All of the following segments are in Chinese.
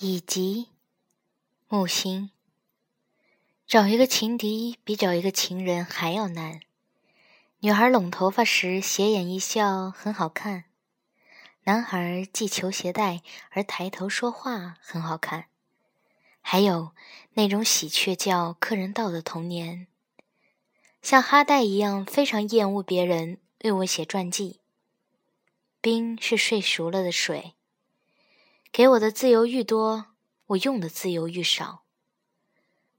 以及木星。找一个情敌比找一个情人还要难。女孩拢头发时斜眼一笑很好看，男孩系球鞋带而抬头说话很好看。还有那种喜鹊叫客人到的童年，像哈代一样非常厌恶别人为我写传记。冰是睡熟了的水，给我的自由愈多，我用的自由愈少。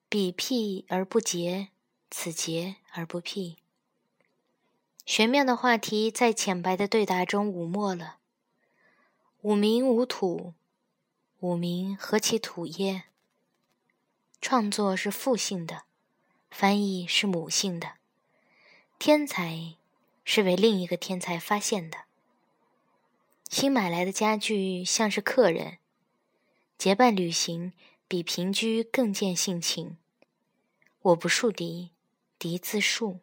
彼辟而不竭，此竭而不辟。玄妙的话题在浅白的对答中舞没了。吾名无土，吾名何其土耶？创作是父性的，翻译是母性的，天才是为另一个天才发现的。新买来的家具像是客人，结伴旅行。比平居更见性情。我不树敌，敌自树。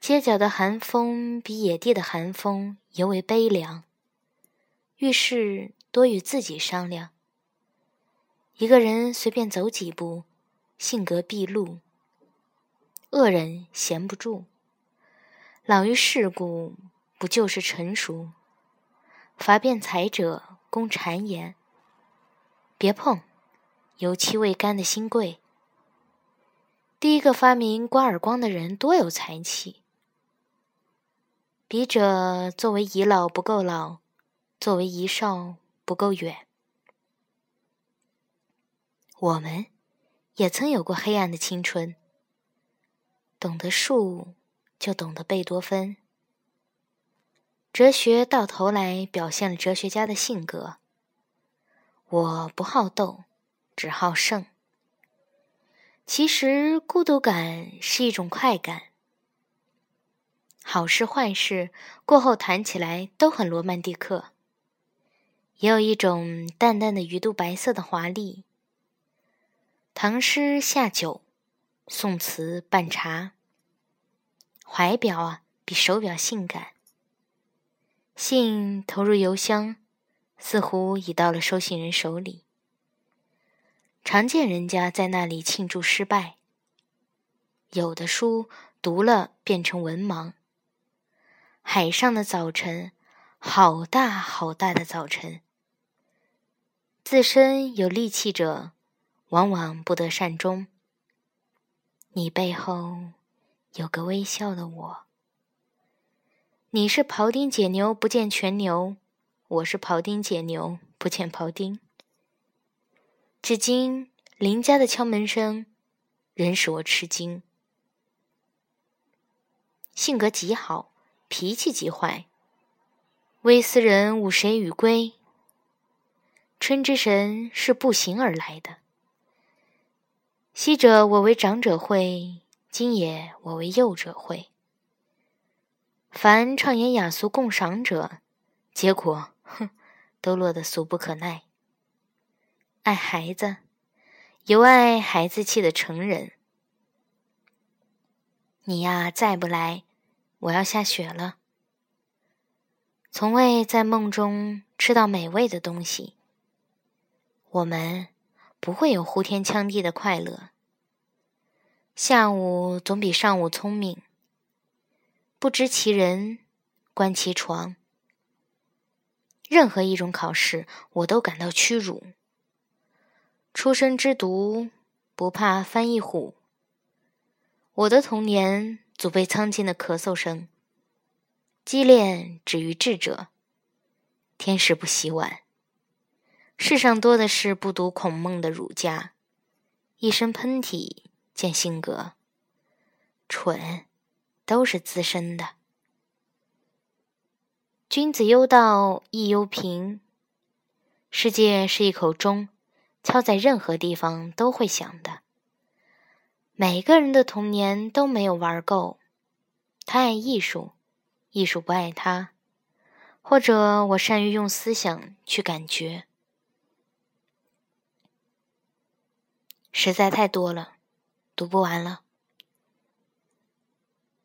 街角的寒风比野地的寒风尤为悲凉。遇事多与自己商量。一个人随便走几步，性格毕露。恶人闲不住。老于世故，不就是成熟？伐辩才者攻谗言。别碰。油漆未干的新贵，第一个发明刮耳光的人多有才气。笔者作为遗老不够老，作为遗少不够远。我们也曾有过黑暗的青春。懂得树，就懂得贝多芬。哲学到头来表现了哲学家的性格。我不好斗。只好胜。其实孤独感是一种快感。好事坏事过后谈起来都很罗曼蒂克，也有一种淡淡的鱼肚白色的华丽。唐诗下酒，宋词半茶。怀表啊，比手表性感。信投入邮箱，似乎已到了收信人手里。常见人家在那里庆祝失败。有的书读了变成文盲。海上的早晨，好大好大的早晨。自身有力气者，往往不得善终。你背后有个微笑的我。你是庖丁解牛不见全牛，我是庖丁解牛不见庖丁。至今，邻家的敲门声仍使我吃惊。性格极好，脾气极坏。微斯人吾谁与归？春之神是步行而来的。昔者我为长者会，今也我为幼者会。凡畅言雅俗共赏者，结果哼，都落得俗不可耐。爱孩子，尤爱孩子气的成人。你呀，再不来，我要下雪了。从未在梦中吃到美味的东西。我们不会有呼天抢地的快乐。下午总比上午聪明。不知其人，观其床。任何一种考试，我都感到屈辱。出生之犊不怕翻译虎。我的童年祖辈苍劲的咳嗽声，激烈止于智者。天使不洗碗。世上多的是不读孔孟的儒家，一声喷嚏见性格。蠢，都是自身的。君子忧道亦忧贫。世界是一口钟。敲在任何地方都会响的。每个人的童年都没有玩够。他爱艺术，艺术不爱他。或者我善于用思想去感觉。实在太多了，读不完了。